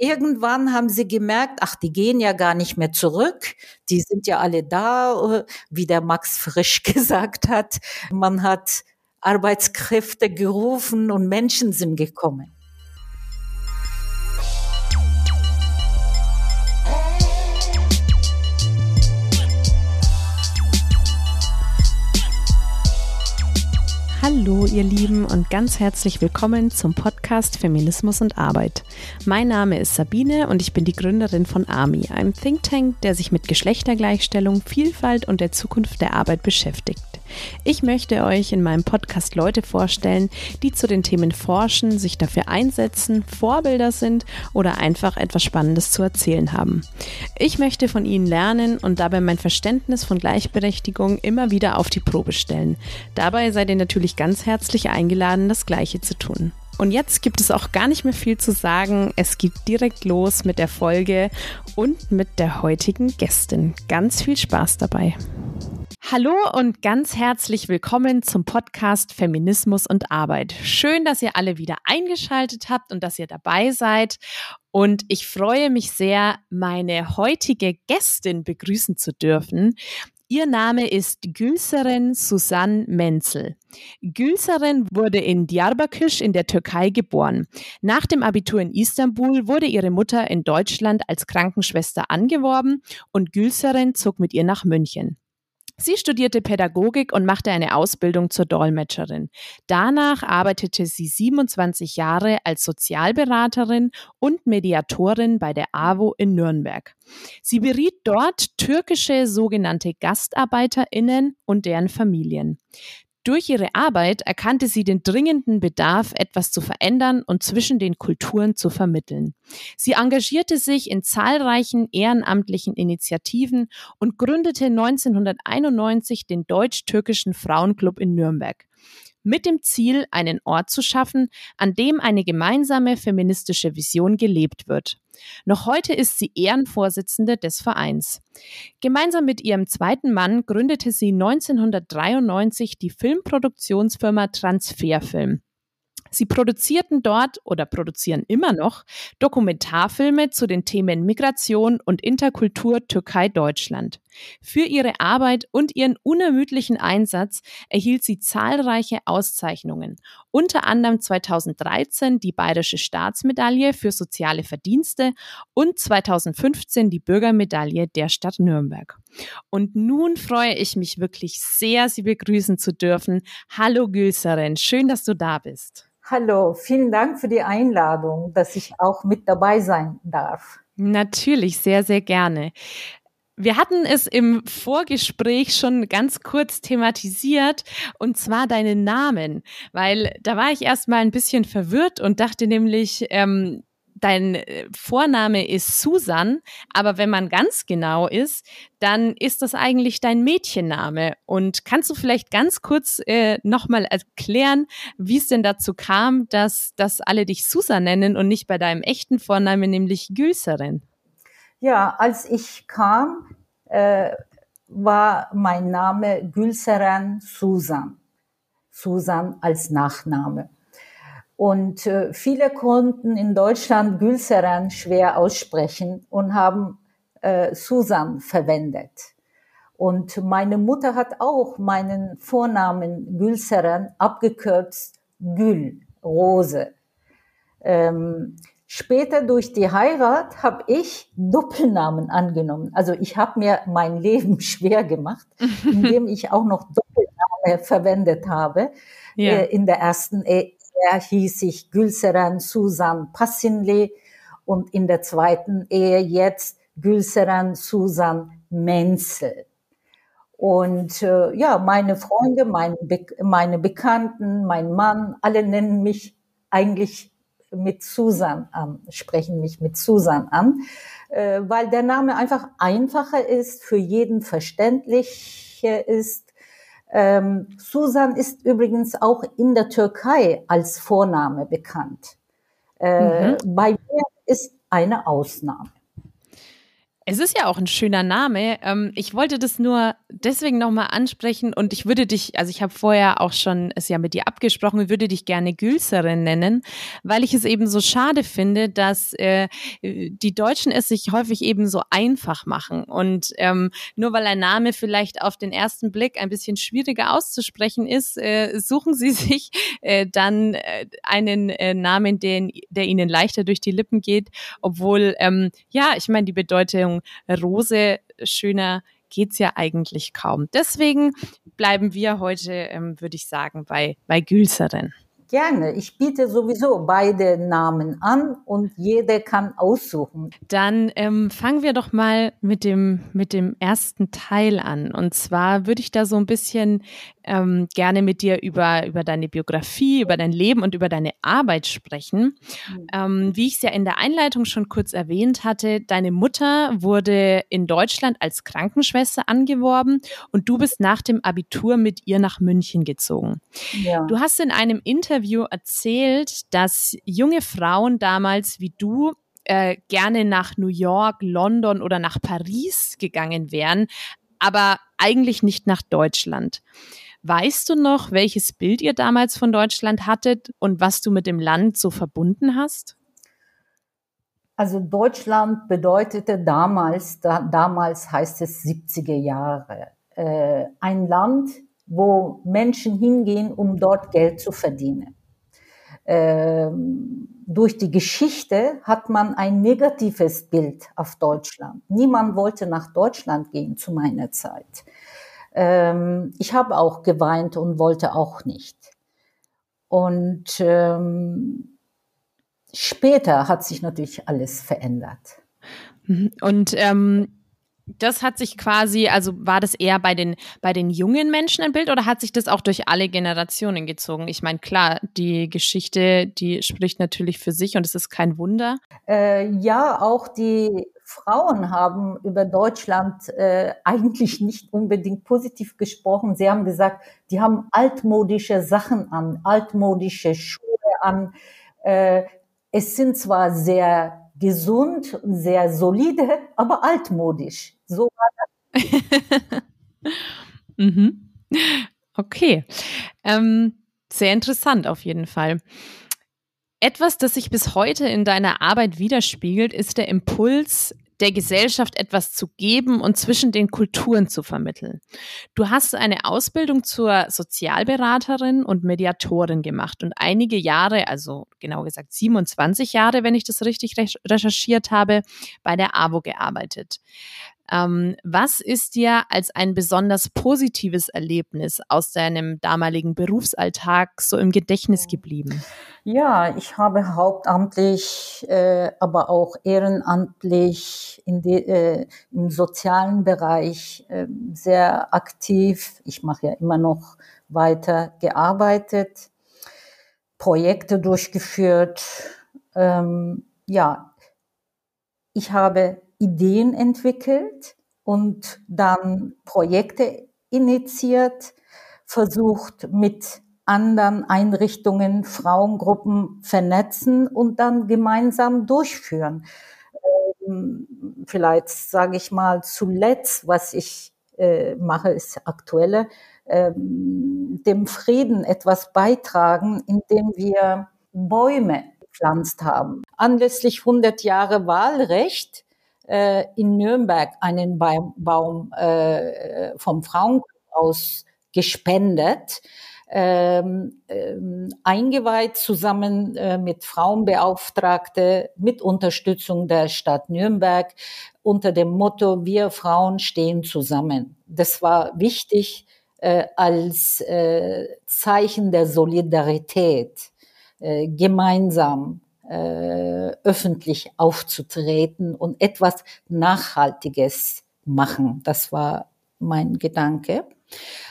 irgendwann haben sie gemerkt, ach, die gehen ja gar nicht mehr zurück, die sind ja alle da, wie der Max Frisch gesagt hat. Man hat Arbeitskräfte gerufen und Menschen sind gekommen. Hallo ihr Lieben und ganz herzlich willkommen zum Podcast Feminismus und Arbeit. Mein Name ist Sabine und ich bin die Gründerin von AMI, einem Think Tank, der sich mit Geschlechtergleichstellung, Vielfalt und der Zukunft der Arbeit beschäftigt. Ich möchte euch in meinem Podcast Leute vorstellen, die zu den Themen forschen, sich dafür einsetzen, Vorbilder sind oder einfach etwas Spannendes zu erzählen haben. Ich möchte von ihnen lernen und dabei mein Verständnis von Gleichberechtigung immer wieder auf die Probe stellen. Dabei seid ihr natürlich ganz herzlich eingeladen, das Gleiche zu tun. Und jetzt gibt es auch gar nicht mehr viel zu sagen. Es geht direkt los mit der Folge und mit der heutigen Gästin. Ganz viel Spaß dabei. Hallo und ganz herzlich willkommen zum Podcast Feminismus und Arbeit. Schön, dass ihr alle wieder eingeschaltet habt und dass ihr dabei seid. Und ich freue mich sehr, meine heutige Gästin begrüßen zu dürfen. Ihr Name ist Gülseren Susanne Menzel. Gülseren wurde in Diyarbakir in der Türkei geboren. Nach dem Abitur in Istanbul wurde ihre Mutter in Deutschland als Krankenschwester angeworben und Gülseren zog mit ihr nach München. Sie studierte Pädagogik und machte eine Ausbildung zur Dolmetscherin. Danach arbeitete sie 27 Jahre als Sozialberaterin und Mediatorin bei der AWO in Nürnberg. Sie beriet dort türkische sogenannte Gastarbeiterinnen und deren Familien. Durch ihre Arbeit erkannte sie den dringenden Bedarf, etwas zu verändern und zwischen den Kulturen zu vermitteln. Sie engagierte sich in zahlreichen ehrenamtlichen Initiativen und gründete 1991 den Deutsch-Türkischen Frauenclub in Nürnberg mit dem Ziel, einen Ort zu schaffen, an dem eine gemeinsame feministische Vision gelebt wird. Noch heute ist sie Ehrenvorsitzende des Vereins. Gemeinsam mit ihrem zweiten Mann gründete sie 1993 die Filmproduktionsfirma Transferfilm. Sie produzierten dort oder produzieren immer noch Dokumentarfilme zu den Themen Migration und Interkultur Türkei-Deutschland. Für ihre Arbeit und ihren unermüdlichen Einsatz erhielt sie zahlreiche Auszeichnungen, unter anderem 2013 die Bayerische Staatsmedaille für soziale Verdienste und 2015 die Bürgermedaille der Stadt Nürnberg. Und nun freue ich mich wirklich sehr, Sie begrüßen zu dürfen. Hallo Gülseren, schön, dass du da bist. Hallo, vielen Dank für die Einladung, dass ich auch mit dabei sein darf. Natürlich, sehr, sehr gerne. Wir hatten es im Vorgespräch schon ganz kurz thematisiert, und zwar deinen Namen, weil da war ich erst mal ein bisschen verwirrt und dachte nämlich, ähm, dein äh, Vorname ist Susan, aber wenn man ganz genau ist, dann ist das eigentlich dein Mädchenname. Und kannst du vielleicht ganz kurz äh, nochmal erklären, wie es denn dazu kam, dass, dass alle dich Susan nennen und nicht bei deinem echten Vornamen, nämlich Gülserin? Ja, als ich kam, äh, war mein Name Gülseren Susan. Susan als Nachname. Und äh, viele konnten in Deutschland Gülseren schwer aussprechen und haben äh, Susan verwendet. Und meine Mutter hat auch meinen Vornamen Gülseren abgekürzt Gül, Rose. Ähm, später durch die Heirat habe ich Doppelnamen angenommen. Also ich habe mir mein Leben schwer gemacht, indem ich auch noch Doppelnamen verwendet habe ja. äh, in der ersten Ehe hieß ich Gülseren Susan Passinli und in der zweiten Ehe jetzt Gülseren Susan Menzel. Und äh, ja, meine Freunde, meine, Be meine Bekannten, mein Mann, alle nennen mich eigentlich mit Susan an, sprechen mich mit Susan an, äh, weil der Name einfach einfacher ist, für jeden verständlicher ist ähm, Susan ist übrigens auch in der Türkei als Vorname bekannt. Äh, mhm. Bei mir ist eine Ausnahme. Es ist ja auch ein schöner Name. Ähm, ich wollte das nur deswegen nochmal ansprechen und ich würde dich, also ich habe vorher auch schon es ja mit dir abgesprochen, würde dich gerne Gülserin nennen, weil ich es eben so schade finde, dass äh, die Deutschen es sich häufig eben so einfach machen. Und ähm, nur weil ein Name vielleicht auf den ersten Blick ein bisschen schwieriger auszusprechen ist, äh, suchen sie sich äh, dann äh, einen äh, Namen, den, der ihnen leichter durch die Lippen geht, obwohl, ähm, ja, ich meine, die Bedeutung Rose schöner geht's ja eigentlich kaum. Deswegen bleiben wir heute, ähm, würde ich sagen, bei, bei Gülserin. Gerne. Ich biete sowieso beide Namen an und jeder kann aussuchen. Dann ähm, fangen wir doch mal mit dem, mit dem ersten Teil an. Und zwar würde ich da so ein bisschen ähm, gerne mit dir über, über deine Biografie, über dein Leben und über deine Arbeit sprechen. Mhm. Ähm, wie ich es ja in der Einleitung schon kurz erwähnt hatte, deine Mutter wurde in Deutschland als Krankenschwester angeworben und du bist nach dem Abitur mit ihr nach München gezogen. Ja. Du hast in einem Interview erzählt, dass junge Frauen damals wie du äh, gerne nach New York, London oder nach Paris gegangen wären, aber eigentlich nicht nach Deutschland. Weißt du noch, welches Bild ihr damals von Deutschland hattet und was du mit dem Land so verbunden hast? Also Deutschland bedeutete damals, da, damals heißt es 70er Jahre, äh, ein Land, wo Menschen hingehen, um dort Geld zu verdienen. Ähm, durch die Geschichte hat man ein negatives Bild auf Deutschland. Niemand wollte nach Deutschland gehen zu meiner Zeit. Ähm, ich habe auch geweint und wollte auch nicht. Und ähm, später hat sich natürlich alles verändert. Mhm. Und ähm, das hat sich quasi, also war das eher bei den, bei den jungen Menschen ein Bild oder hat sich das auch durch alle Generationen gezogen? Ich meine, klar, die Geschichte, die spricht natürlich für sich und es ist kein Wunder. Äh, ja, auch die Frauen haben über Deutschland äh, eigentlich nicht unbedingt positiv gesprochen. Sie haben gesagt, die haben altmodische Sachen an, altmodische Schuhe an. Äh, es sind zwar sehr gesund und sehr solide, aber altmodisch. So war das. mhm. Okay. Ähm, sehr interessant auf jeden Fall. Etwas, das sich bis heute in deiner Arbeit widerspiegelt, ist der Impuls, der Gesellschaft etwas zu geben und zwischen den Kulturen zu vermitteln. Du hast eine Ausbildung zur Sozialberaterin und Mediatorin gemacht und einige Jahre, also genau gesagt 27 Jahre, wenn ich das richtig recherchiert habe, bei der AWO gearbeitet. Ähm, was ist dir als ein besonders positives Erlebnis aus deinem damaligen Berufsalltag so im Gedächtnis geblieben? Ja, ich habe hauptamtlich, äh, aber auch ehrenamtlich de, äh, im sozialen Bereich äh, sehr aktiv. Ich mache ja immer noch weiter gearbeitet, Projekte durchgeführt. Ähm, ja, ich habe Ideen entwickelt und dann Projekte initiiert, versucht mit anderen Einrichtungen, Frauengruppen vernetzen und dann gemeinsam durchführen. Ähm, vielleicht sage ich mal zuletzt, was ich äh, mache, ist aktuelle, ähm, dem Frieden etwas beitragen, indem wir Bäume gepflanzt haben. Anlässlich 100 Jahre Wahlrecht äh, in Nürnberg einen Baum, Baum äh, vom Frauenkreis aus gespendet, ähm, ähm, eingeweiht zusammen äh, mit Frauenbeauftragte mit Unterstützung der Stadt Nürnberg unter dem Motto Wir Frauen stehen zusammen. Das war wichtig äh, als äh, Zeichen der Solidarität, äh, gemeinsam äh, öffentlich aufzutreten und etwas Nachhaltiges machen. Das war mein Gedanke.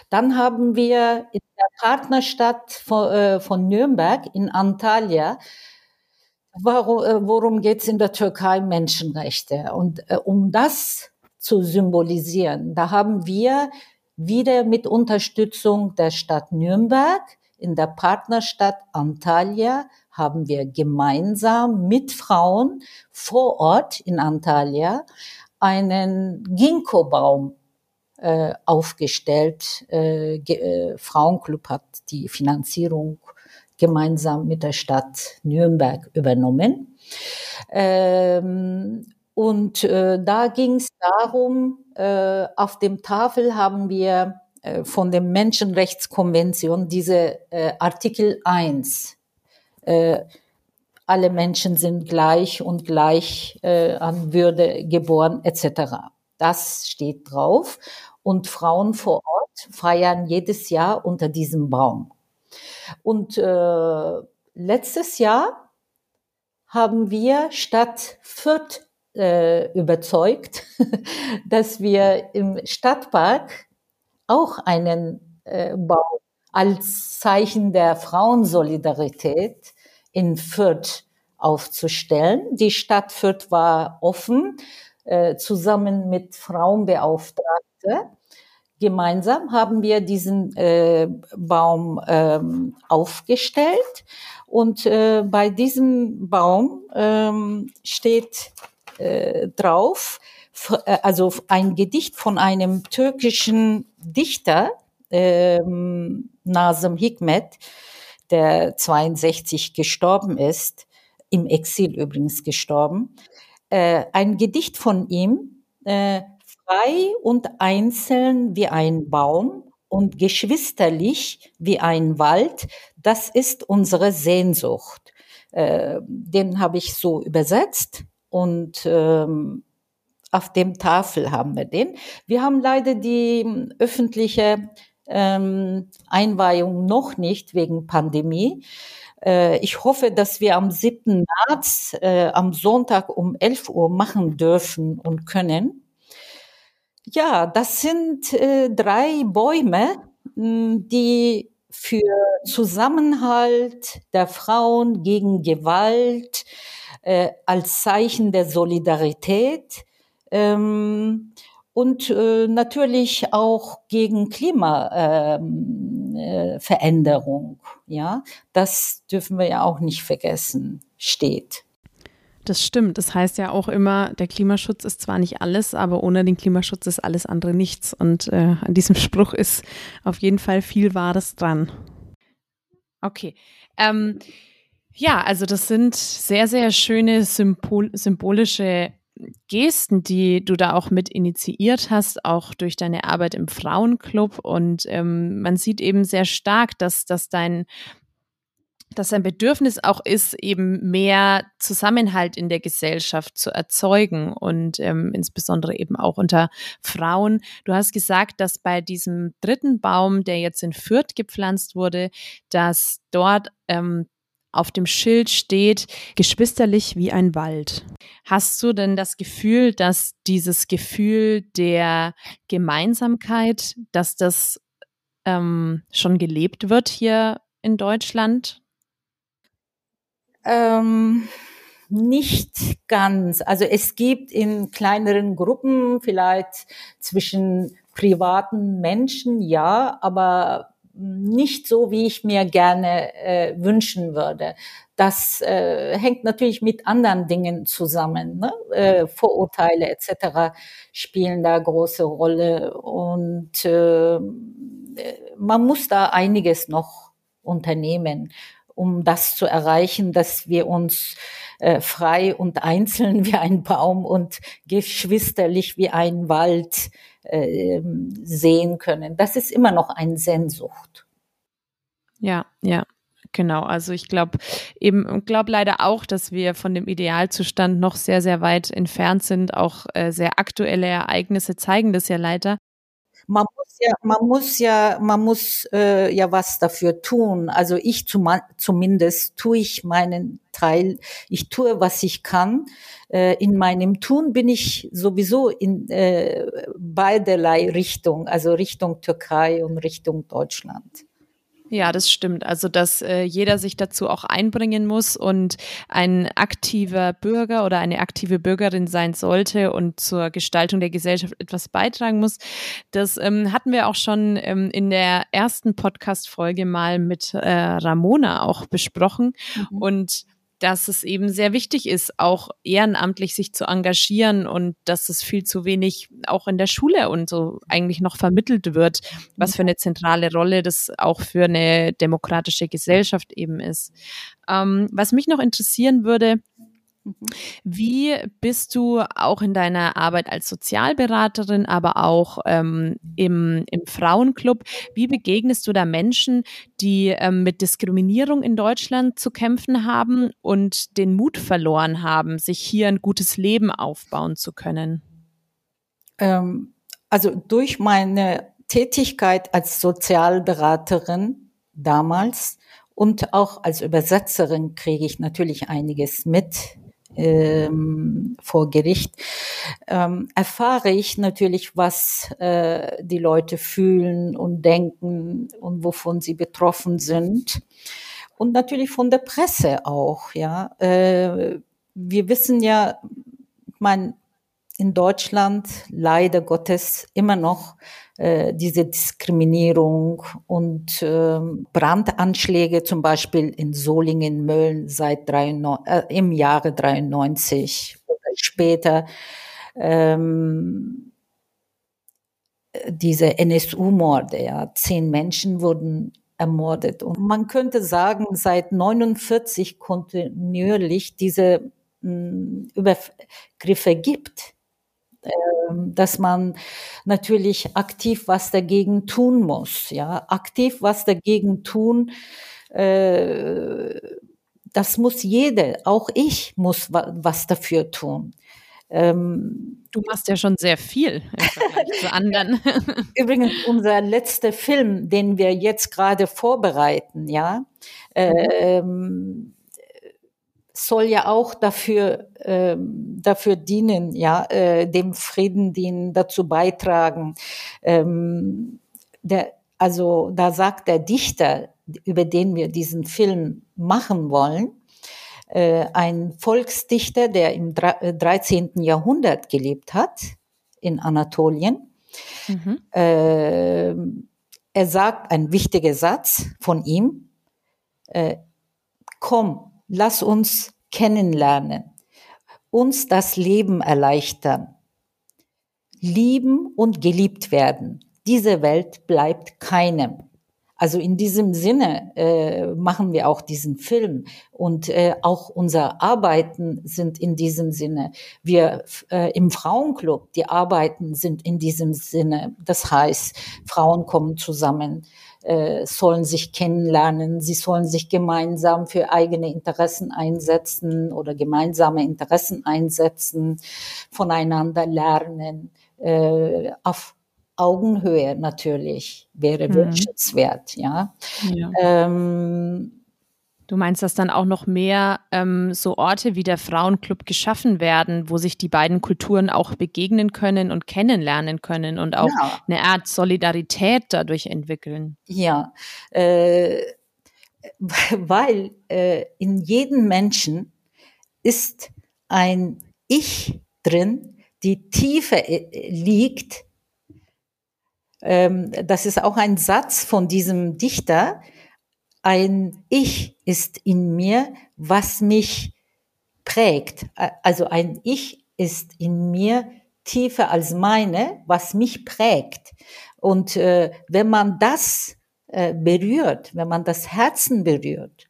Dann haben wir in der Partnerstadt von, äh, von Nürnberg in Antalya Warum, äh, worum geht es in der Türkei? Menschenrechte. Und äh, um das zu symbolisieren, da haben wir wieder mit Unterstützung der Stadt Nürnberg in der Partnerstadt Antalya haben wir gemeinsam mit Frauen vor Ort in Antalya einen Ginkgo-Baum äh, aufgestellt. Äh, äh, Frauenclub hat die Finanzierung gemeinsam mit der Stadt Nürnberg übernommen. Ähm, und äh, da ging es darum, äh, auf dem Tafel haben wir von der Menschenrechtskonvention diese äh, Artikel 1. Äh, alle Menschen sind gleich und gleich äh, an Würde geboren etc. Das steht drauf. Und Frauen vor Ort feiern jedes Jahr unter diesem Baum. Und äh, letztes Jahr haben wir Stadt Fürth äh, überzeugt, dass wir im Stadtpark auch einen äh, Baum als Zeichen der Frauensolidarität in Fürth aufzustellen. Die Stadt Fürth war offen, äh, zusammen mit Frauenbeauftragte. Gemeinsam haben wir diesen äh, Baum ähm, aufgestellt und äh, bei diesem Baum ähm, steht äh, drauf, also ein Gedicht von einem türkischen Dichter, ähm, Nazım Hikmet, der 62 gestorben ist, im Exil übrigens gestorben, äh, ein Gedicht von ihm, äh, frei und einzeln wie ein Baum und geschwisterlich wie ein Wald, das ist unsere Sehnsucht. Äh, den habe ich so übersetzt und ähm, auf dem Tafel haben wir den. Wir haben leider die öffentliche ähm, Einweihung noch nicht wegen Pandemie. Äh, ich hoffe, dass wir am 7. März, äh, am Sonntag um 11 Uhr machen dürfen und können. Ja, das sind äh, drei Bäume, mh, die für Zusammenhalt der Frauen gegen Gewalt, äh, als Zeichen der Solidarität ähm, und äh, natürlich auch gegen Klimaveränderung. Ähm, äh, ja, das dürfen wir ja auch nicht vergessen, steht. Das stimmt. Das heißt ja auch immer, der Klimaschutz ist zwar nicht alles, aber ohne den Klimaschutz ist alles andere nichts. Und äh, an diesem Spruch ist auf jeden Fall viel Wahres dran. Okay. Ähm, ja, also das sind sehr, sehr schöne Symbol symbolische Gesten, die du da auch mit initiiert hast, auch durch deine Arbeit im Frauenclub. Und ähm, man sieht eben sehr stark, dass, dass dein dass ein Bedürfnis auch ist, eben mehr Zusammenhalt in der Gesellschaft zu erzeugen und ähm, insbesondere eben auch unter Frauen. Du hast gesagt, dass bei diesem dritten Baum, der jetzt in Fürth gepflanzt wurde, dass dort ähm, auf dem Schild steht, geschwisterlich wie ein Wald. Hast du denn das Gefühl, dass dieses Gefühl der Gemeinsamkeit, dass das ähm, schon gelebt wird hier in Deutschland? Ähm, nicht ganz. Also es gibt in kleineren Gruppen vielleicht zwischen privaten Menschen, ja, aber nicht so, wie ich mir gerne äh, wünschen würde. Das äh, hängt natürlich mit anderen Dingen zusammen. Ne? Äh, Vorurteile etc. spielen da große Rolle und äh, man muss da einiges noch unternehmen, um das zu erreichen, dass wir uns äh, frei und einzeln wie ein Baum und geschwisterlich wie ein Wald äh, sehen können. Das ist immer noch eine Sehnsucht. Ja, ja. Genau, also ich glaube eben, glaube leider auch, dass wir von dem Idealzustand noch sehr, sehr weit entfernt sind. Auch äh, sehr aktuelle Ereignisse zeigen das ja leider man muss ja, man muss ja, man muss äh, ja was dafür tun. Also ich zum, zumindest tue ich meinen Teil. Ich tue, was ich kann. Äh, in meinem Tun bin ich sowieso in äh, beiderlei Richtung, also Richtung Türkei und Richtung Deutschland. Ja, das stimmt. Also, dass äh, jeder sich dazu auch einbringen muss und ein aktiver Bürger oder eine aktive Bürgerin sein sollte und zur Gestaltung der Gesellschaft etwas beitragen muss. Das ähm, hatten wir auch schon ähm, in der ersten Podcast-Folge mal mit äh, Ramona auch besprochen. Mhm. Und dass es eben sehr wichtig ist, auch ehrenamtlich sich zu engagieren und dass es viel zu wenig auch in der Schule und so eigentlich noch vermittelt wird, was für eine zentrale Rolle das auch für eine demokratische Gesellschaft eben ist. Ähm, was mich noch interessieren würde. Wie bist du auch in deiner Arbeit als Sozialberaterin, aber auch ähm, im, im Frauenclub, wie begegnest du da Menschen, die ähm, mit Diskriminierung in Deutschland zu kämpfen haben und den Mut verloren haben, sich hier ein gutes Leben aufbauen zu können? Ähm, also durch meine Tätigkeit als Sozialberaterin damals und auch als Übersetzerin kriege ich natürlich einiges mit ähm, vor Gericht, ähm, erfahre ich natürlich, was äh, die Leute fühlen und denken und wovon sie betroffen sind. Und natürlich von der Presse auch, ja. Äh, wir wissen ja, man in Deutschland leider Gottes immer noch äh, diese Diskriminierung und äh, Brandanschläge zum Beispiel in Solingen, Mölln seit 93, äh, im Jahre 93 oder später. Ähm, diese NSU-Morde, ja, zehn Menschen wurden ermordet. Und man könnte sagen, seit 49 kontinuierlich diese hm, Übergriffe gibt. Ähm, dass man natürlich aktiv was dagegen tun muss, ja, aktiv was dagegen tun. Äh, das muss jede, auch ich muss was dafür tun. Ähm, du machst ja schon sehr viel im Vergleich zu anderen. Übrigens, unser letzter Film, den wir jetzt gerade vorbereiten, ja, ähm, soll ja auch dafür, ähm, dafür dienen, ja, äh, dem Frieden dienen, dazu beitragen. Ähm, der, also da sagt der Dichter, über den wir diesen Film machen wollen, äh, ein Volksdichter, der im 13. Äh, Jahrhundert gelebt hat in Anatolien. Mhm. Äh, er sagt ein wichtiger Satz von ihm, äh, komm, lass uns kennenlernen, uns das Leben erleichtern, lieben und geliebt werden. Diese Welt bleibt keinem. Also in diesem Sinne äh, machen wir auch diesen Film und äh, auch unser Arbeiten sind in diesem Sinne. Wir äh, im Frauenclub, die Arbeiten sind in diesem Sinne. Das heißt, Frauen kommen zusammen, äh, sollen sich kennenlernen, sie sollen sich gemeinsam für eigene Interessen einsetzen oder gemeinsame Interessen einsetzen, voneinander lernen, äh, auf Augenhöhe natürlich wäre mhm. wünschenswert, ja. ja. Ähm, Du meinst, dass dann auch noch mehr ähm, so Orte wie der Frauenclub geschaffen werden, wo sich die beiden Kulturen auch begegnen können und kennenlernen können und auch ja. eine Art Solidarität dadurch entwickeln? Ja, äh, weil äh, in jedem Menschen ist ein Ich drin, die tiefer äh, liegt ähm, das ist auch ein Satz von diesem Dichter, ein Ich ist in mir, was mich prägt. Also ein Ich ist in mir tiefer als meine, was mich prägt. Und äh, wenn man das äh, berührt, wenn man das Herzen berührt,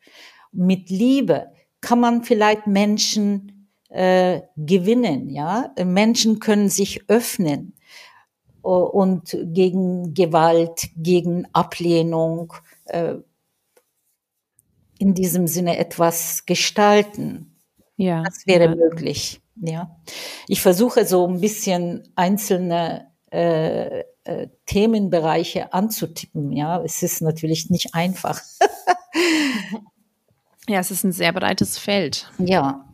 mit Liebe, kann man vielleicht Menschen äh, gewinnen, ja. Menschen können sich öffnen und gegen Gewalt, gegen Ablehnung äh, in diesem Sinne etwas gestalten. Ja. Das wäre ja. möglich. Ja. Ich versuche so ein bisschen einzelne äh, äh, Themenbereiche anzutippen. Ja, es ist natürlich nicht einfach. ja, es ist ein sehr breites Feld. Ja.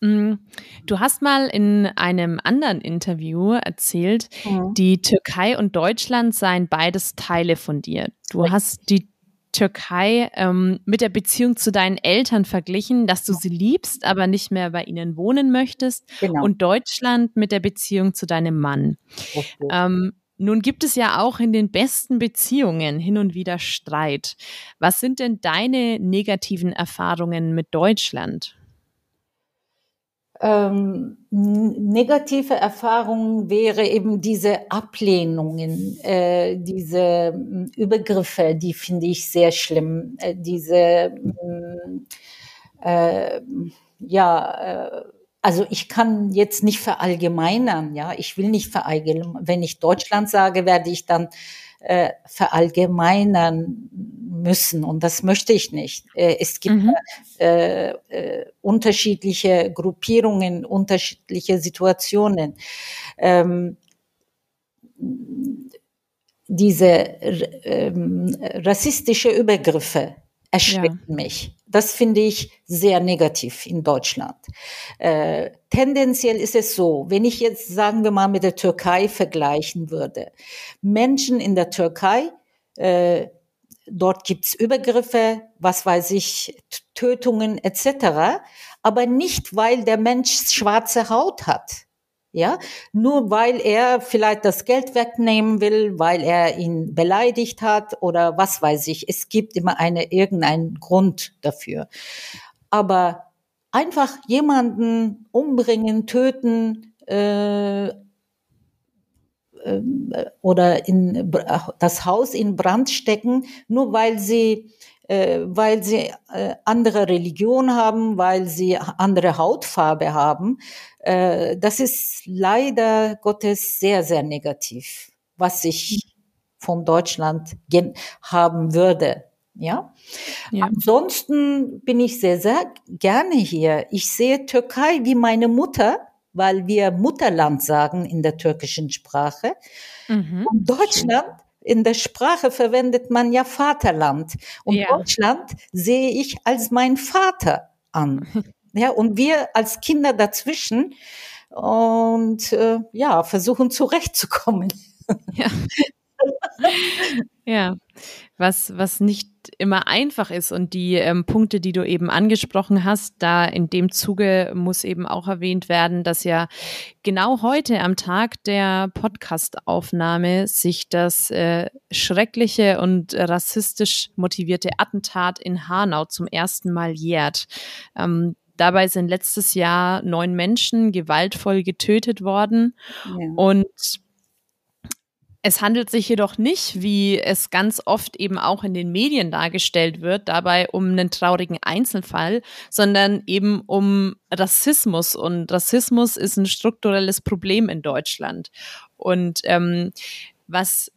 Mm, du hast mal in einem anderen Interview erzählt, mhm. die Türkei und Deutschland seien beides Teile von dir. Du hast die Türkei ähm, mit der Beziehung zu deinen Eltern verglichen, dass du sie liebst, aber nicht mehr bei ihnen wohnen möchtest. Genau. Und Deutschland mit der Beziehung zu deinem Mann. Ähm, Nun gibt es ja auch in den besten Beziehungen hin und wieder Streit. Was sind denn deine negativen Erfahrungen mit Deutschland? Ähm, negative Erfahrungen wäre eben diese Ablehnungen, äh, diese Übergriffe, die finde ich sehr schlimm. Äh, diese, äh, ja, äh, also ich kann jetzt nicht verallgemeinern, ja, ich will nicht verallgemeinern. Wenn ich Deutschland sage, werde ich dann äh, verallgemeinern müssen und das möchte ich nicht. Äh, es gibt mhm. äh, äh, unterschiedliche Gruppierungen, unterschiedliche Situationen. Ähm, diese ähm, rassistische Übergriffe erschrecken ja. mich. Das finde ich sehr negativ in Deutschland. Äh, tendenziell ist es so, wenn ich jetzt, sagen wir mal, mit der Türkei vergleichen würde. Menschen in der Türkei, äh, dort gibt's Übergriffe, was weiß ich, Tötungen etc., aber nicht, weil der Mensch schwarze Haut hat ja, nur weil er vielleicht das Geld wegnehmen will, weil er ihn beleidigt hat oder was weiß ich. Es gibt immer eine, irgendeinen Grund dafür. Aber einfach jemanden umbringen, töten, äh, äh, oder in das Haus in Brand stecken, nur weil sie weil sie äh, andere Religion haben, weil sie andere Hautfarbe haben. Äh, das ist leider Gottes sehr, sehr negativ, was ich von Deutschland haben würde. Ja? ja. Ansonsten bin ich sehr, sehr gerne hier. Ich sehe Türkei wie meine Mutter, weil wir Mutterland sagen in der türkischen Sprache. Mhm. Und Deutschland in der Sprache verwendet man ja Vaterland. Und ja. Deutschland sehe ich als mein Vater an. Ja, und wir als Kinder dazwischen und äh, ja, versuchen zurechtzukommen. Ja. ja, was, was nicht immer einfach ist und die ähm, Punkte, die du eben angesprochen hast, da in dem Zuge muss eben auch erwähnt werden, dass ja genau heute am Tag der Podcastaufnahme sich das äh, schreckliche und rassistisch motivierte Attentat in Hanau zum ersten Mal jährt. Ähm, Dabei sind letztes Jahr neun Menschen gewaltvoll getötet worden. Ja. Und es handelt sich jedoch nicht, wie es ganz oft eben auch in den Medien dargestellt wird, dabei um einen traurigen Einzelfall, sondern eben um Rassismus. Und Rassismus ist ein strukturelles Problem in Deutschland. Und ähm, was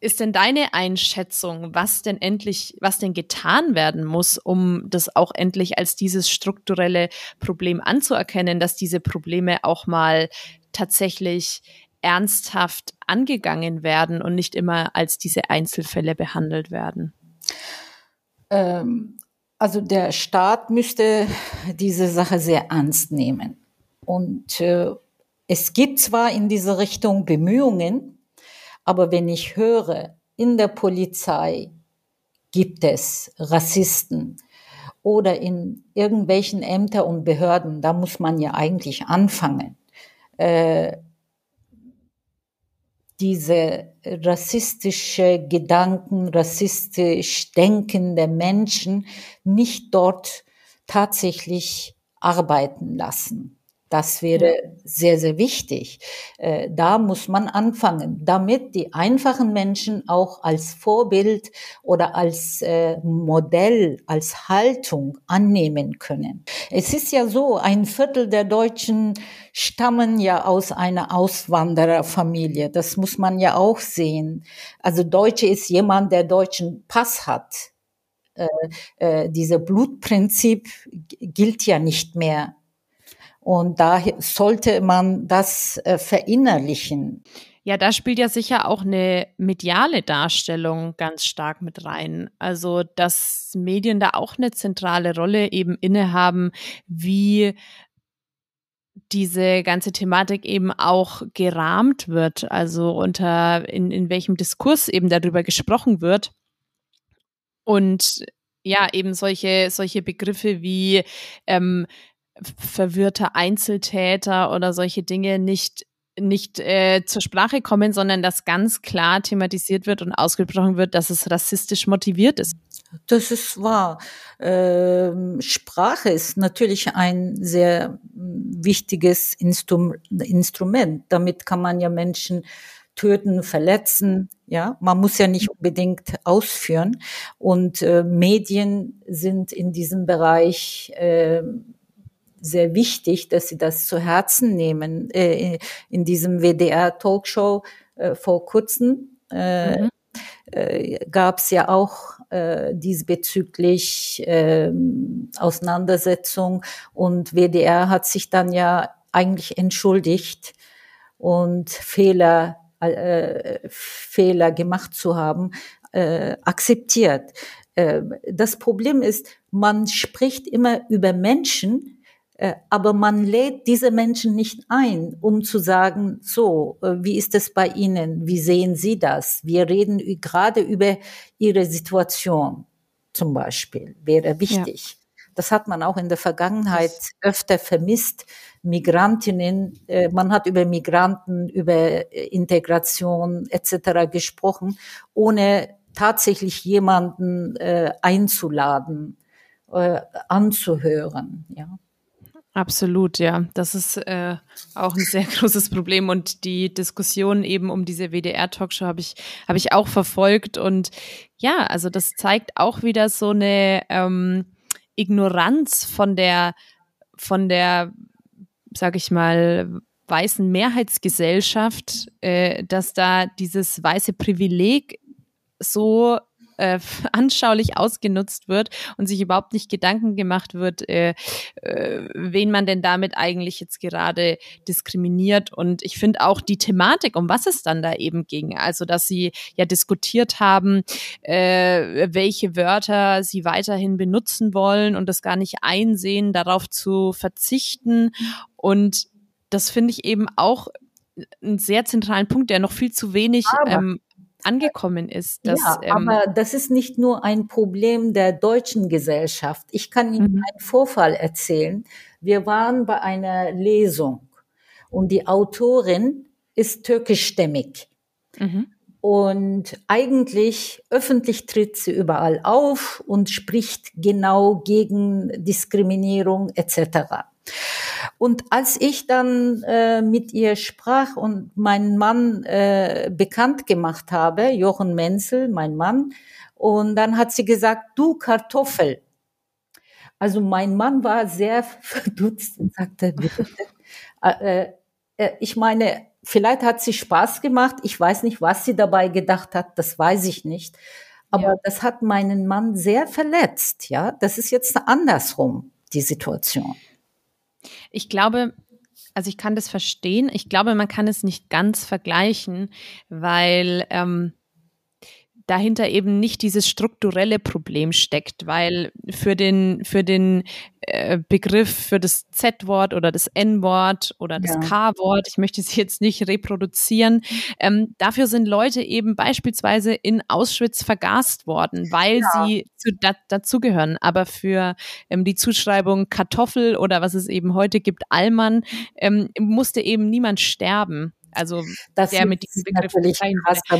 ist denn deine Einschätzung, was denn endlich, was denn getan werden muss, um das auch endlich als dieses strukturelle Problem anzuerkennen, dass diese Probleme auch mal tatsächlich ernsthaft angegangen werden und nicht immer als diese Einzelfälle behandelt werden? Ähm, also der Staat müsste diese Sache sehr ernst nehmen. Und äh, es gibt zwar in diese Richtung Bemühungen, aber wenn ich höre, in der Polizei gibt es Rassisten oder in irgendwelchen Ämtern und Behörden, da muss man ja eigentlich anfangen. Äh, diese rassistische Gedanken, rassistisch denkende Menschen nicht dort tatsächlich arbeiten lassen. Das wäre sehr, sehr wichtig. Äh, da muss man anfangen, damit die einfachen Menschen auch als Vorbild oder als äh, Modell, als Haltung annehmen können. Es ist ja so, ein Viertel der Deutschen stammen ja aus einer Auswandererfamilie. Das muss man ja auch sehen. Also Deutsche ist jemand, der deutschen Pass hat. Äh, äh, dieser Blutprinzip gilt ja nicht mehr und da sollte man das äh, verinnerlichen. Ja, da spielt ja sicher auch eine mediale Darstellung ganz stark mit rein. Also, dass Medien da auch eine zentrale Rolle eben innehaben, wie diese ganze Thematik eben auch gerahmt wird, also unter in, in welchem Diskurs eben darüber gesprochen wird. Und ja, eben solche, solche Begriffe wie ähm, verwirrter Einzeltäter oder solche Dinge nicht nicht äh, zur Sprache kommen, sondern dass ganz klar thematisiert wird und ausgesprochen wird, dass es rassistisch motiviert ist. Das ist wahr. Ähm, Sprache ist natürlich ein sehr wichtiges Instrum Instrument. Damit kann man ja Menschen töten, verletzen. Ja, man muss ja nicht unbedingt ausführen. Und äh, Medien sind in diesem Bereich äh, sehr wichtig, dass sie das zu Herzen nehmen. Äh, in diesem WDR-Talkshow äh, vor kurzem äh, mhm. äh, gab es ja auch äh, diesbezüglich äh, Auseinandersetzung und WDR hat sich dann ja eigentlich entschuldigt und Fehler äh, Fehler gemacht zu haben, akzeptiert. Äh, das Problem ist, man spricht immer über Menschen, aber man lädt diese Menschen nicht ein, um zu sagen, so, äh, wie ist es bei Ihnen? Wie sehen Sie das? Wir reden gerade über Ihre Situation zum Beispiel, wäre wichtig. Ja. Das hat man auch in der Vergangenheit öfter vermisst. Migrantinnen, äh, man hat über Migranten, über Integration etc. gesprochen, ohne tatsächlich jemanden einzuladen, anzuhören. Ja. Absolut, ja. Das ist äh, auch ein sehr großes Problem und die Diskussion eben um diese WDR-Talkshow habe ich habe ich auch verfolgt und ja, also das zeigt auch wieder so eine ähm, Ignoranz von der von der, sag ich mal, weißen Mehrheitsgesellschaft, äh, dass da dieses weiße Privileg so äh, anschaulich ausgenutzt wird und sich überhaupt nicht Gedanken gemacht wird, äh, äh, wen man denn damit eigentlich jetzt gerade diskriminiert. Und ich finde auch die Thematik, um was es dann da eben ging, also dass sie ja diskutiert haben, äh, welche Wörter sie weiterhin benutzen wollen und das gar nicht einsehen, darauf zu verzichten. Und das finde ich eben auch einen sehr zentralen Punkt, der noch viel zu wenig ähm, angekommen ist. Dass, ja, ähm, aber das ist nicht nur ein Problem der deutschen Gesellschaft. Ich kann Ihnen mhm. einen Vorfall erzählen. Wir waren bei einer Lesung und die Autorin ist türkischstämmig. Mhm. Und eigentlich öffentlich tritt sie überall auf und spricht genau gegen Diskriminierung etc. Und als ich dann äh, mit ihr sprach und meinen Mann äh, bekannt gemacht habe, Jochen Menzel, mein Mann, und dann hat sie gesagt, du Kartoffel. Also mein Mann war sehr verdutzt und sagte, bitte, äh, äh, ich meine, vielleicht hat sie Spaß gemacht. Ich weiß nicht, was sie dabei gedacht hat. Das weiß ich nicht. Aber ja. das hat meinen Mann sehr verletzt. Ja, das ist jetzt andersrum, die Situation. Ich glaube, also ich kann das verstehen. Ich glaube, man kann es nicht ganz vergleichen, weil ähm, dahinter eben nicht dieses strukturelle Problem steckt, weil für den, für den äh, Begriff, für das Z-Wort oder das N-Wort oder das ja. K-Wort, ich möchte sie jetzt nicht reproduzieren, ähm, dafür sind Leute eben beispielsweise in Auschwitz vergast worden, weil ja. sie zu, da, dazugehören. Aber für ähm, die Zuschreibung Kartoffel oder was es eben heute gibt, Allmann, ähm, musste eben niemand sterben. Also das der mit diesem Begriff natürlich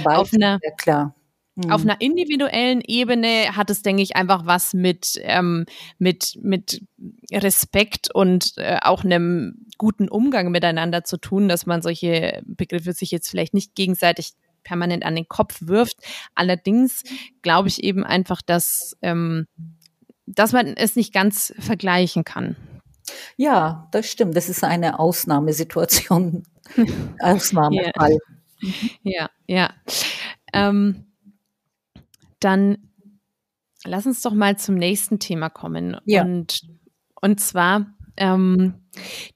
auf einer, ja, klar auf mhm. einer individuellen Ebene hat es, denke ich, einfach was mit, ähm, mit, mit Respekt und äh, auch einem guten Umgang miteinander zu tun, dass man solche Begriffe sich jetzt vielleicht nicht gegenseitig permanent an den Kopf wirft. Allerdings glaube ich eben einfach, dass, ähm, dass man es nicht ganz vergleichen kann. Ja, das stimmt. Das ist eine Ausnahmesituation, Ausnahmefall. Ja, ja. ja. Ähm, dann lass uns doch mal zum nächsten Thema kommen. Ja. Und, und zwar ähm,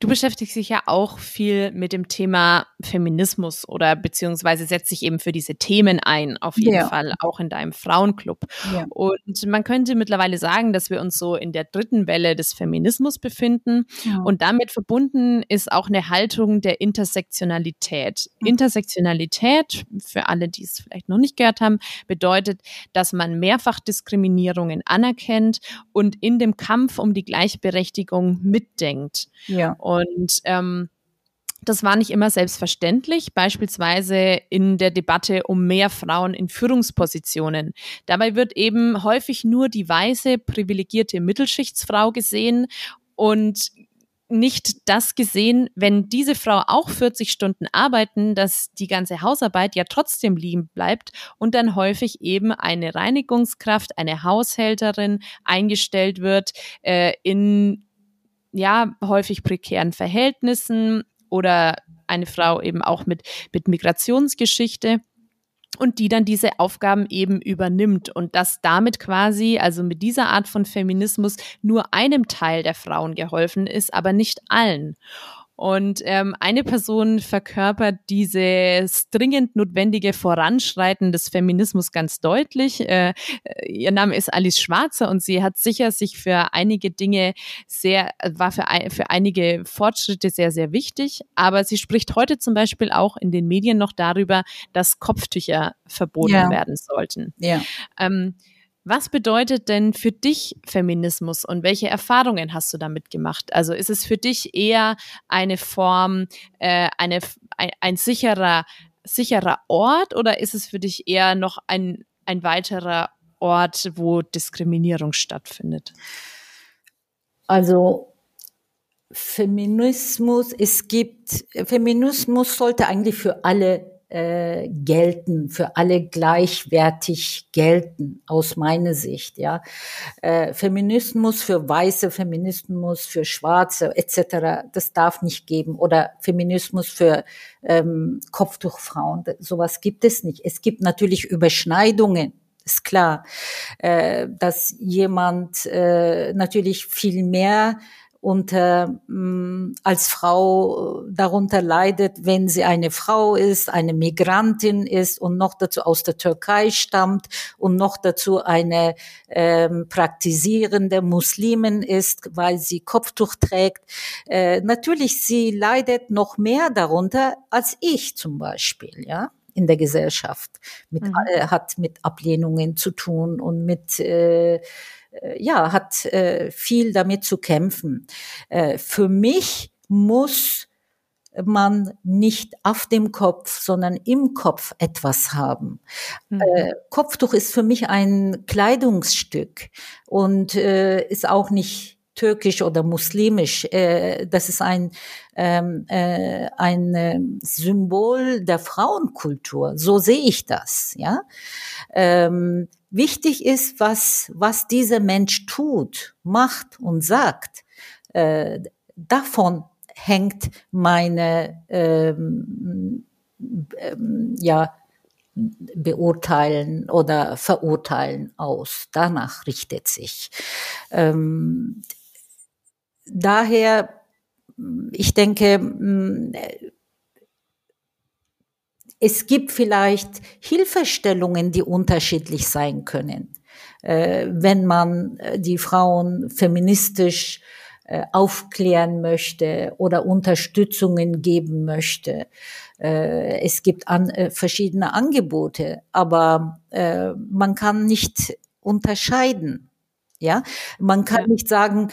du beschäftigst dich ja auch viel mit dem Thema Feminismus oder beziehungsweise setzt dich eben für diese Themen ein, auf jeden ja. Fall, auch in deinem Frauenclub. Ja. Und man könnte mittlerweile sagen, dass wir uns so in der dritten Welle des Feminismus befinden. Ja. Und damit verbunden ist auch eine Haltung der Intersektionalität. Intersektionalität, für alle, die es vielleicht noch nicht gehört haben, bedeutet, dass man Mehrfachdiskriminierungen anerkennt und in dem Kampf um die Gleichberechtigung mit mitdenkt. Ja. Und ähm, das war nicht immer selbstverständlich, beispielsweise in der Debatte um mehr Frauen in Führungspositionen. Dabei wird eben häufig nur die weiße, privilegierte Mittelschichtsfrau gesehen und nicht das gesehen, wenn diese Frau auch 40 Stunden arbeiten, dass die ganze Hausarbeit ja trotzdem liegen bleibt und dann häufig eben eine Reinigungskraft, eine Haushälterin eingestellt wird äh, in ja häufig prekären Verhältnissen oder eine Frau eben auch mit mit Migrationsgeschichte und die dann diese Aufgaben eben übernimmt und dass damit quasi, also mit dieser Art von Feminismus, nur einem Teil der Frauen geholfen ist, aber nicht allen. Und ähm, eine Person verkörpert dieses dringend notwendige Voranschreiten des Feminismus ganz deutlich. Äh, ihr Name ist Alice Schwarzer und sie hat sicher sich für einige Dinge sehr, war für, für einige Fortschritte sehr, sehr wichtig. Aber sie spricht heute zum Beispiel auch in den Medien noch darüber, dass Kopftücher verboten ja. werden sollten. Ja. Ähm, was bedeutet denn für dich Feminismus und welche Erfahrungen hast du damit gemacht? Also ist es für dich eher eine Form, äh, eine, ein, ein sicherer, sicherer Ort oder ist es für dich eher noch ein, ein weiterer Ort, wo Diskriminierung stattfindet? Also Feminismus, es gibt, Feminismus sollte eigentlich für alle äh, gelten, für alle gleichwertig gelten, aus meiner Sicht. Ja, äh, Feminismus für Weiße, Feminismus für Schwarze etc. Das darf nicht geben oder Feminismus für ähm, Kopftuchfrauen. Sowas gibt es nicht. Es gibt natürlich Überschneidungen ist klar, äh, dass jemand äh, natürlich viel mehr unter mh, mm, als Frau äh, darunter leidet, wenn sie eine Frau ist, eine Migrantin ist und noch dazu aus der Türkei stammt und noch dazu eine ähm, praktizierende Muslimin ist, weil sie Kopftuch trägt. Äh, natürlich, sie leidet noch mehr darunter als ich zum Beispiel, ja in der Gesellschaft. Mit, mhm. äh, hat mit Ablehnungen zu tun und mit äh, äh, ja, hat äh, viel damit zu kämpfen. Äh, für mich muss man nicht auf dem Kopf, sondern im Kopf etwas haben. Mhm. Äh, Kopftuch ist für mich ein Kleidungsstück und äh, ist auch nicht türkisch oder muslimisch. Äh, das ist ein, ähm, äh, ein äh, Symbol der Frauenkultur. So sehe ich das. Ja. Ähm, Wichtig ist, was, was dieser Mensch tut, macht und sagt. Äh, davon hängt meine ähm, ähm, ja, beurteilen oder verurteilen aus. Danach richtet sich. Ähm, daher, ich denke, es gibt vielleicht Hilfestellungen, die unterschiedlich sein können. Äh, wenn man äh, die Frauen feministisch äh, aufklären möchte oder Unterstützungen geben möchte. Es gibt an, verschiedene Angebote, aber man kann nicht unterscheiden. Ja, man kann nicht sagen,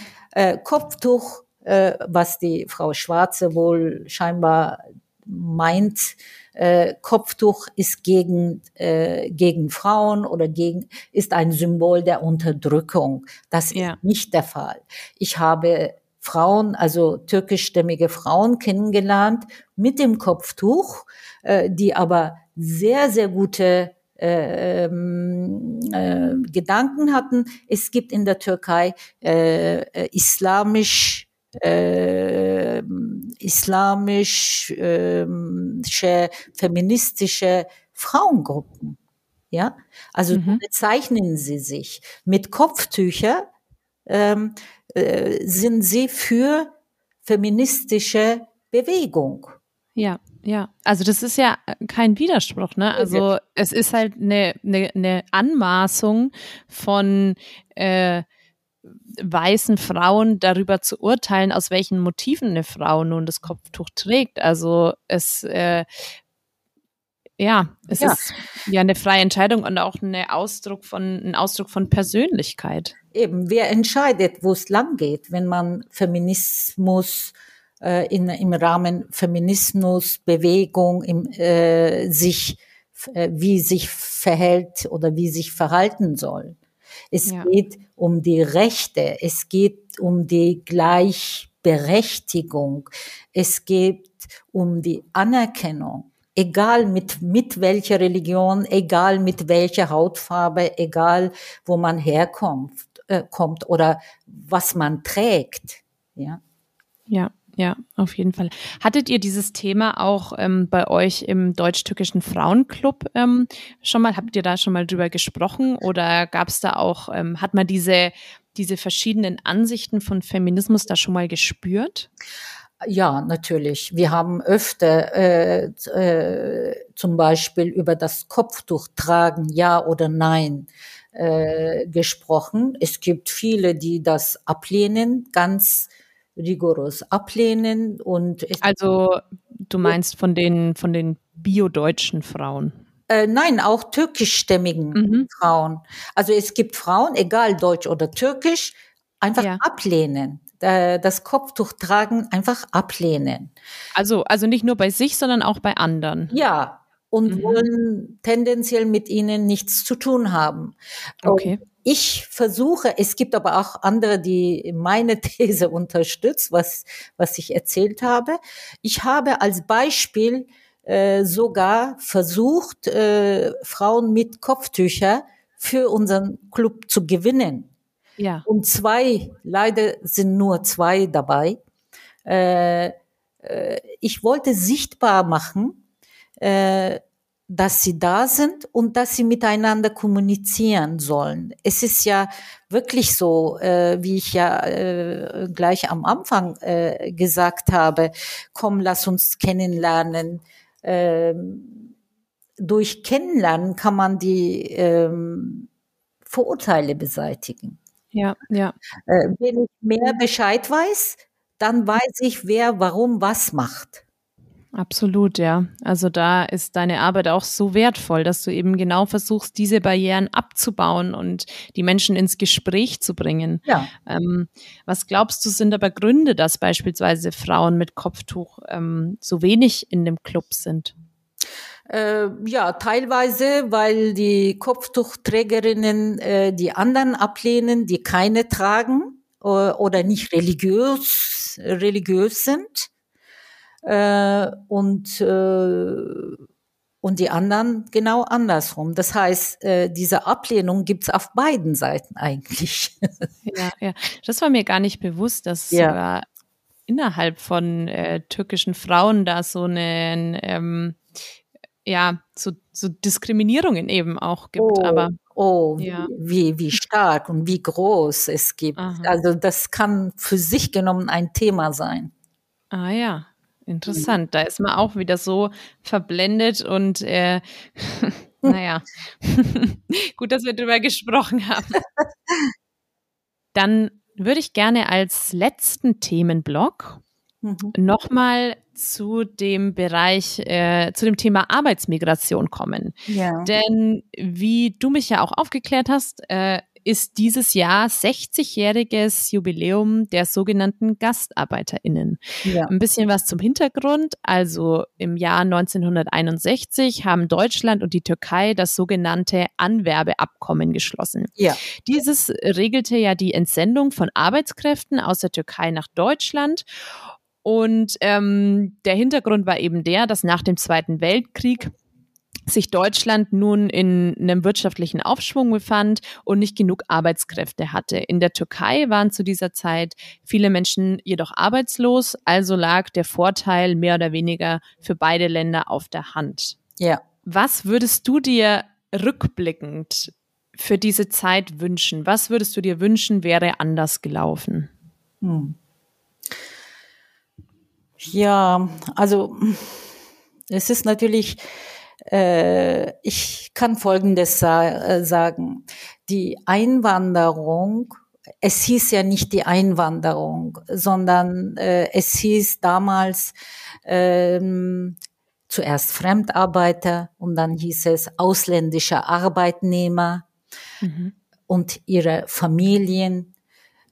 Kopftuch, was die Frau Schwarze wohl scheinbar meint, äh, Kopftuch ist gegen, äh, gegen Frauen oder gegen, ist ein Symbol der Unterdrückung. Das ja. ist nicht der Fall. Ich habe Frauen, also türkischstämmige Frauen kennengelernt mit dem Kopftuch, äh, die aber sehr, sehr gute äh, ähm, äh, Gedanken hatten. Es gibt in der Türkei äh, äh islamisch äh, islamische, äh, feministische Frauengruppen. Ja, also mhm. bezeichnen sie sich mit Kopftücher, ähm, äh, sind sie für feministische Bewegung. Ja, ja. Also das ist ja kein Widerspruch, ne? Also es ist halt eine, eine, eine Anmaßung von äh, weißen Frauen darüber zu urteilen, aus welchen Motiven eine Frau nun das Kopftuch trägt. Also es äh, ja, es ja. ist ja eine freie Entscheidung und auch eine Ausdruck von, ein Ausdruck von Persönlichkeit. Eben, wer entscheidet, wo es lang geht, wenn man Feminismus äh, in, im Rahmen Feminismus, Bewegung, im, äh, sich, äh, wie sich verhält oder wie sich verhalten soll. Es ja. geht um die Rechte, es geht um die Gleichberechtigung, es geht um die Anerkennung egal mit, mit welcher Religion, egal mit welcher Hautfarbe, egal wo man herkommt, äh, kommt oder was man trägt. Ja. Ja. Ja, auf jeden Fall. Hattet ihr dieses Thema auch ähm, bei euch im deutsch-türkischen Frauenclub ähm, schon mal? Habt ihr da schon mal drüber gesprochen oder gab es da auch, ähm, hat man diese, diese verschiedenen Ansichten von Feminismus da schon mal gespürt? Ja, natürlich. Wir haben öfter äh, äh, zum Beispiel über das Kopftuch tragen, ja oder nein, äh, gesprochen. Es gibt viele, die das ablehnen, ganz rigoros ablehnen und also du meinst von den von den biodeutschen Frauen? Äh, nein, auch türkischstämmigen mhm. Frauen. Also es gibt Frauen, egal deutsch oder türkisch, einfach ja. ablehnen äh, das Kopftuch tragen einfach ablehnen. Also, also nicht nur bei sich, sondern auch bei anderen. Ja, und mhm. wollen tendenziell mit ihnen nichts zu tun haben. Okay. Und ich versuche, es gibt aber auch andere, die meine These unterstützt, was, was ich erzählt habe. Ich habe als Beispiel äh, sogar versucht, äh, Frauen mit Kopftücher für unseren Club zu gewinnen. Ja. Und zwei, leider sind nur zwei dabei. Äh, äh, ich wollte sichtbar machen, äh, dass sie da sind und dass sie miteinander kommunizieren sollen. Es ist ja wirklich so, äh, wie ich ja äh, gleich am Anfang äh, gesagt habe, komm, lass uns kennenlernen. Ähm, durch Kennenlernen kann man die ähm, Vorurteile beseitigen. Ja, ja. Äh, wenn ich mehr Bescheid weiß, dann weiß ich, wer warum was macht. Absolut, ja. Also da ist deine Arbeit auch so wertvoll, dass du eben genau versuchst, diese Barrieren abzubauen und die Menschen ins Gespräch zu bringen. Ja. Ähm, was glaubst du, sind aber Gründe, dass beispielsweise Frauen mit Kopftuch ähm, so wenig in dem Club sind? Äh, ja, teilweise, weil die Kopftuchträgerinnen äh, die anderen ablehnen, die keine tragen äh, oder nicht religiös, religiös sind. Äh, und, äh, und die anderen genau andersrum. Das heißt, äh, diese Ablehnung gibt's auf beiden Seiten eigentlich. Ja, ja. Das war mir gar nicht bewusst, dass ja. sogar innerhalb von äh, türkischen Frauen da so einen ähm, ja, so, so Diskriminierungen eben auch gibt. Oh, aber oh, ja. wie, wie stark und wie groß es gibt. Aha. Also das kann für sich genommen ein Thema sein. Ah ja, interessant. Da ist man auch wieder so verblendet und äh, naja, gut, dass wir darüber gesprochen haben. Dann würde ich gerne als letzten Themenblock mhm. nochmal zu dem Bereich, äh, zu dem Thema Arbeitsmigration kommen. Ja. Denn wie du mich ja auch aufgeklärt hast, äh, ist dieses Jahr 60-jähriges Jubiläum der sogenannten GastarbeiterInnen. Ja. Ein bisschen was zum Hintergrund. Also im Jahr 1961 haben Deutschland und die Türkei das sogenannte Anwerbeabkommen geschlossen. Ja. Dieses regelte ja die Entsendung von Arbeitskräften aus der Türkei nach Deutschland und ähm, der Hintergrund war eben der, dass nach dem Zweiten Weltkrieg sich Deutschland nun in einem wirtschaftlichen Aufschwung befand und nicht genug Arbeitskräfte hatte. In der Türkei waren zu dieser Zeit viele Menschen jedoch arbeitslos, also lag der Vorteil mehr oder weniger für beide Länder auf der Hand. Ja. Was würdest du dir rückblickend für diese Zeit wünschen? Was würdest du dir wünschen, wäre anders gelaufen? Hm. Ja, also es ist natürlich, ich kann Folgendes äh, sagen. Die Einwanderung, es hieß ja nicht die Einwanderung, sondern äh, es hieß damals ähm, zuerst Fremdarbeiter und dann hieß es ausländische Arbeitnehmer mhm. und ihre Familien.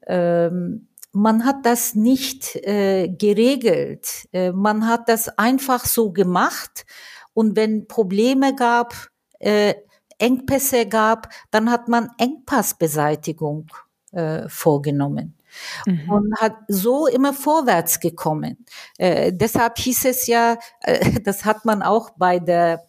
Ähm, man hat das nicht äh, geregelt. Äh, man hat das einfach so gemacht. Und wenn Probleme gab, äh, Engpässe gab, dann hat man Engpassbeseitigung äh, vorgenommen. Mhm. Und hat so immer vorwärts gekommen. Äh, deshalb hieß es ja, äh, das hat man auch bei der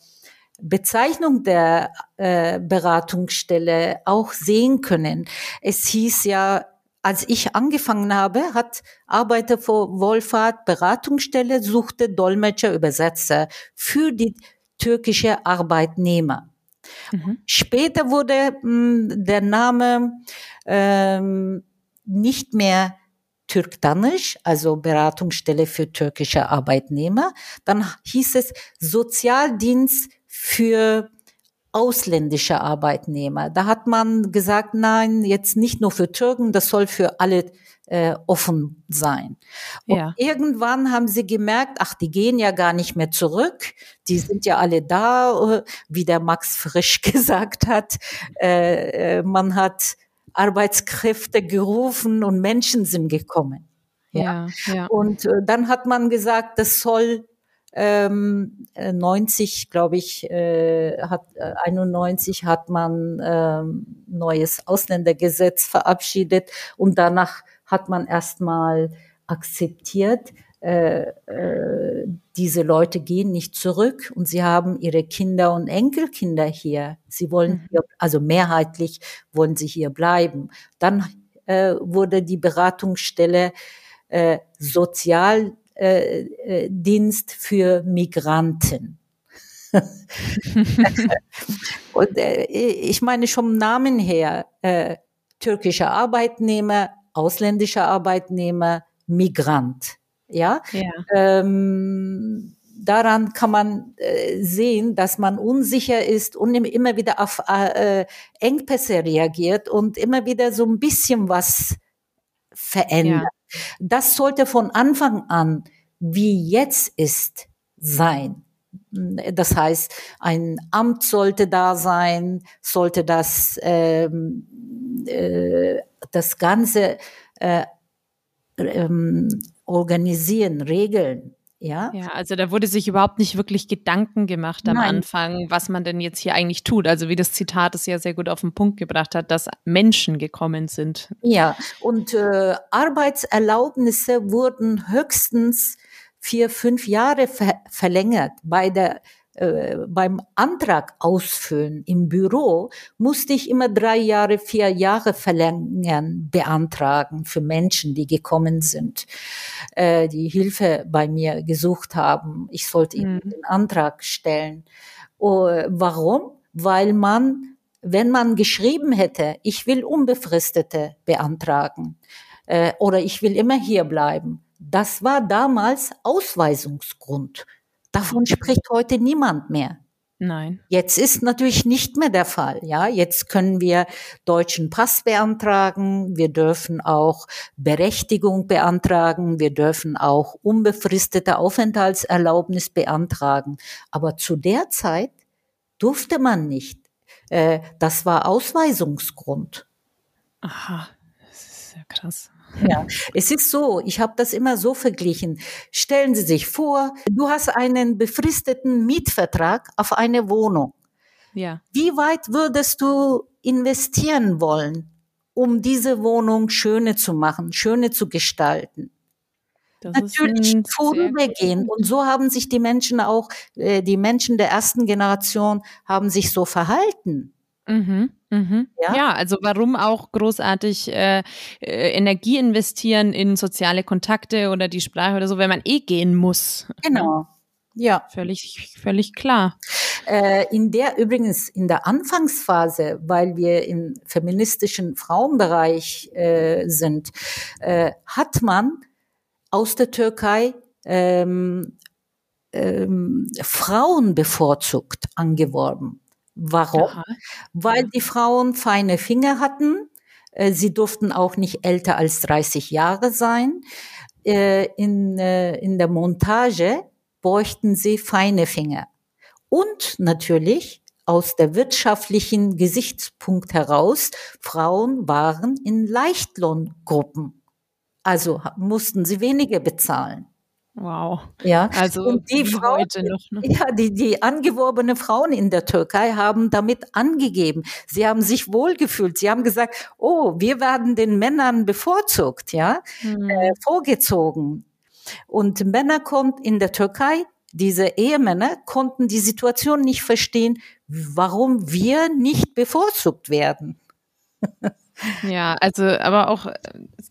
Bezeichnung der äh, Beratungsstelle auch sehen können. Es hieß ja als ich angefangen habe, hat Arbeiter vor Wohlfahrt Beratungsstelle suchte Dolmetscher, Übersetzer für die türkische Arbeitnehmer. Mhm. Später wurde mh, hm, der Name ähm, nicht mehr Türktanisch, also Beratungsstelle für türkische Arbeitnehmer. Dann hieß es Sozialdienst für ausländische Arbeitnehmer. Da hat man gesagt, nein, jetzt nicht nur für Türken, das soll für alle äh, offen sein. Und ja. irgendwann haben sie gemerkt, ach, die gehen ja gar nicht mehr zurück, die sind ja alle da, äh, wie der Max Frisch gesagt hat. Äh, äh, man hat Arbeitskräfte gerufen und Menschen sind gekommen. Ja, ja. ja. Und äh, dann hat man gesagt, das soll ähm, 90, glaube ich, äh, hat äh, 91 hat man ähm, neues Ausländergesetz verabschiedet und danach hat man erstmal akzeptiert, äh, äh, diese Leute gehen nicht zurück und sie haben ihre Kinder und Enkelkinder hier. Sie wollen mhm. hier, also mehrheitlich wollen sie hier bleiben. Dann äh, wurde die Beratungsstelle äh, sozial äh, äh, Dienst für Migranten. und äh, ich meine schon Namen her, äh, türkischer Arbeitnehmer, ausländischer Arbeitnehmer, Migrant. Ja, ja. Ähm, daran kann man äh, sehen, dass man unsicher ist und immer wieder auf äh, Engpässe reagiert und immer wieder so ein bisschen was verändert. Ja. Das sollte von Anfang an, wie jetzt ist, sein. Das heißt, ein Amt sollte da sein, sollte das, ähm, äh, das Ganze äh, ähm, organisieren, regeln. Ja? ja, also da wurde sich überhaupt nicht wirklich Gedanken gemacht am Nein. Anfang, was man denn jetzt hier eigentlich tut. Also wie das Zitat es ja sehr gut auf den Punkt gebracht hat, dass Menschen gekommen sind. Ja, und äh, Arbeitserlaubnisse wurden höchstens vier, fünf Jahre ver verlängert. Bei der äh, beim Antrag ausfüllen im Büro musste ich immer drei Jahre, vier Jahre verlängern, beantragen für Menschen, die gekommen sind, äh, die Hilfe bei mir gesucht haben. Ich sollte mhm. ihnen den Antrag stellen. Oh, warum? Weil man, wenn man geschrieben hätte, ich will Unbefristete beantragen äh, oder ich will immer hier bleiben, das war damals Ausweisungsgrund. Davon spricht heute niemand mehr. Nein. Jetzt ist natürlich nicht mehr der Fall. Ja, jetzt können wir deutschen Pass beantragen. Wir dürfen auch Berechtigung beantragen. Wir dürfen auch unbefristete Aufenthaltserlaubnis beantragen. Aber zu der Zeit durfte man nicht. Äh, das war Ausweisungsgrund. Aha, das ist ja krass. Ja, es ist so, ich habe das immer so verglichen. Stellen Sie sich vor, du hast einen befristeten Mietvertrag auf eine Wohnung. Ja. Wie weit würdest du investieren wollen, um diese Wohnung schöner zu machen, schöner zu gestalten? Das Natürlich vorübergehend. Und so haben sich die Menschen auch, äh, die Menschen der ersten Generation haben sich so verhalten. Mhm, mhm. Ja? ja? also warum auch großartig äh, äh, Energie investieren in soziale Kontakte oder die Sprache oder so, wenn man eh gehen muss. Ne? Genau. Ja. Völlig, völlig klar. Äh, in der übrigens in der Anfangsphase, weil wir im feministischen Frauenbereich äh, sind, äh, hat man aus der Türkei ähm, ähm, Frauen bevorzugt angeworben. Warum? Aha. Weil die Frauen feine Finger hatten. Äh, sie durften auch nicht älter als 30 Jahre sein. Äh, in, äh, in der Montage bräuchten sie feine Finger. Und natürlich aus der wirtschaftlichen Gesichtspunkt heraus, Frauen waren in Leichtlohngruppen. Also mussten sie weniger bezahlen. Wow. Ja, also und die Frauen, heute noch. Ne? Ja, die, die angeworbene Frauen in der Türkei haben damit angegeben. Sie haben sich wohlgefühlt. Sie haben gesagt, oh, wir werden den Männern bevorzugt, ja, Hm. äh, vorgezogen. Und Männer konnten in der Türkei, diese Ehemänner konnten die Situation nicht verstehen, warum wir nicht bevorzugt werden. Ja, also aber auch äh,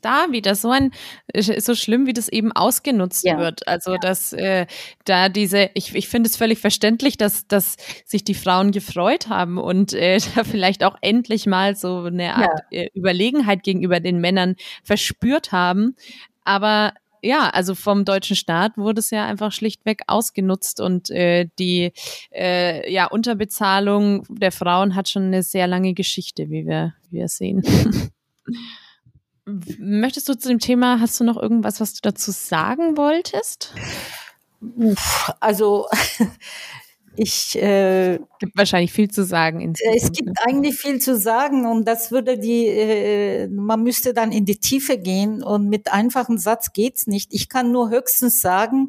da wieder so ein so schlimm, wie das eben ausgenutzt Ja. wird. Also dass äh, da diese, ich, ich finde es völlig verständlich, dass dass sich die Frauen gefreut haben und äh, da vielleicht auch endlich mal so eine Art äh, Überlegenheit gegenüber den Männern verspürt haben. Aber ja, also vom deutschen Staat wurde es ja einfach schlichtweg ausgenutzt und äh, die äh, ja, Unterbezahlung der Frauen hat schon eine sehr lange Geschichte, wie wir, wie wir sehen. Möchtest du zu dem Thema, hast du noch irgendwas, was du dazu sagen wolltest? Uff, Also ich äh, Gibt wahrscheinlich viel zu sagen. In Es gibt eigentlich viel zu sagen und das würde die, äh, man müsste dann in die Tiefe gehen und mit einfachen Satz geht's nicht. Ich kann nur höchstens sagen,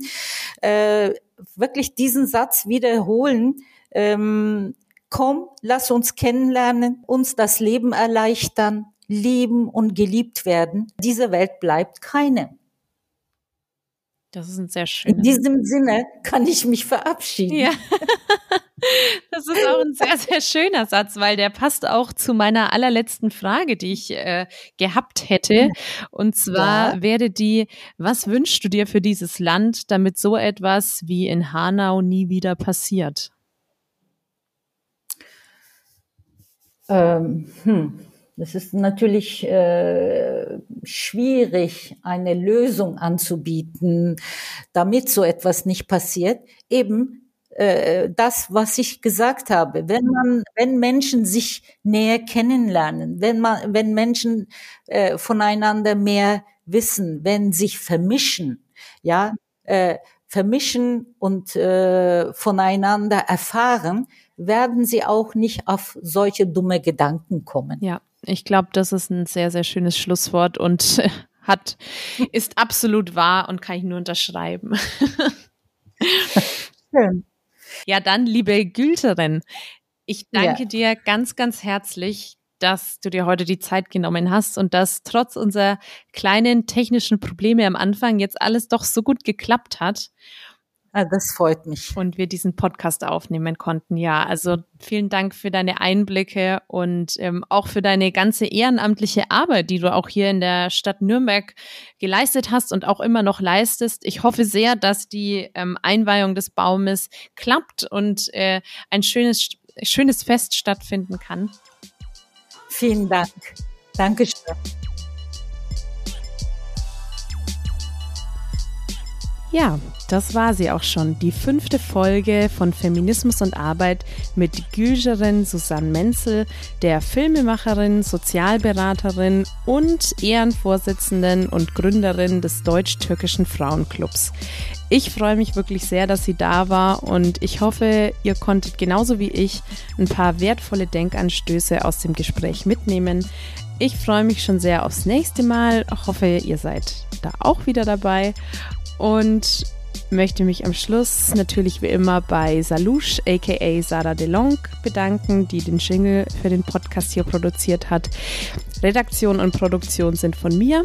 äh, wirklich diesen Satz wiederholen. Ähm, komm, lass uns kennenlernen, uns das Leben erleichtern, lieben und geliebt werden. Diese Welt bleibt keine. Das ist ein sehr In schöner. diesem Sinne kann ich mich verabschieden. Ja. Das ist auch ein sehr, sehr schöner Satz, weil der passt auch zu meiner allerletzten Frage, die ich äh, gehabt hätte. Und zwar Ja. wäre die, was wünschst du dir für dieses Land, damit so etwas wie in Hanau nie wieder passiert? Ähm, hm. Es ist natürlich äh, schwierig, eine Lösung anzubieten, damit so etwas nicht passiert. Eben äh, das, was ich gesagt habe. Wenn man, wenn Menschen sich näher kennenlernen, wenn man, wenn Menschen äh, voneinander mehr wissen, wenn sich vermischen, ja, äh, vermischen und äh, voneinander erfahren, werden sie auch nicht auf solche dumme Gedanken kommen. Ja, ich glaube, das ist ein sehr, sehr schönes Schlusswort und hat, ist absolut wahr und kann ich nur unterschreiben. Schön. Ja, dann, liebe Gülterin, ich danke Ja. dir ganz, ganz herzlich, dass du dir heute die Zeit genommen hast und dass trotz unserer kleinen technischen Probleme am Anfang jetzt alles doch so gut geklappt hat das freut mich. und wir diesen Podcast aufnehmen konnten. Ja, also vielen Dank für deine Einblicke und ähm, auch für deine ganze ehrenamtliche Arbeit, die du auch hier in der Stadt Nürnberg geleistet hast und auch immer noch leistest. Ich hoffe sehr, dass die ähm, Einweihung des Baumes klappt und äh, ein schönes, schönes Fest stattfinden kann. Vielen Dank. Dankeschön. Ja, das war sie auch schon, die fünfte Folge von Feminismus und Arbeit mit Gülgerin Susanne Menzel, der Filmemacherin, Sozialberaterin und Ehrenvorsitzenden und Gründerin des Deutsch-Türkischen Frauenclubs. Ich freue mich wirklich sehr, dass sie da war und ich hoffe, ihr konntet genauso wie ich ein paar wertvolle Denkanstöße aus dem Gespräch mitnehmen. Ich freue mich schon sehr aufs nächste Mal, hoffe, ihr seid da auch wieder dabei und möchte mich am Schluss natürlich wie immer bei Salush aka Sarah DeLong bedanken, die den Jingle für den Podcast hier produziert hat. Redaktion und Produktion sind von mir.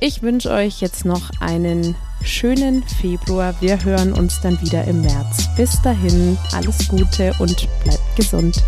Ich wünsche euch jetzt noch einen schönen Februar. Wir hören uns dann wieder im März. Bis dahin, alles Gute und bleibt gesund.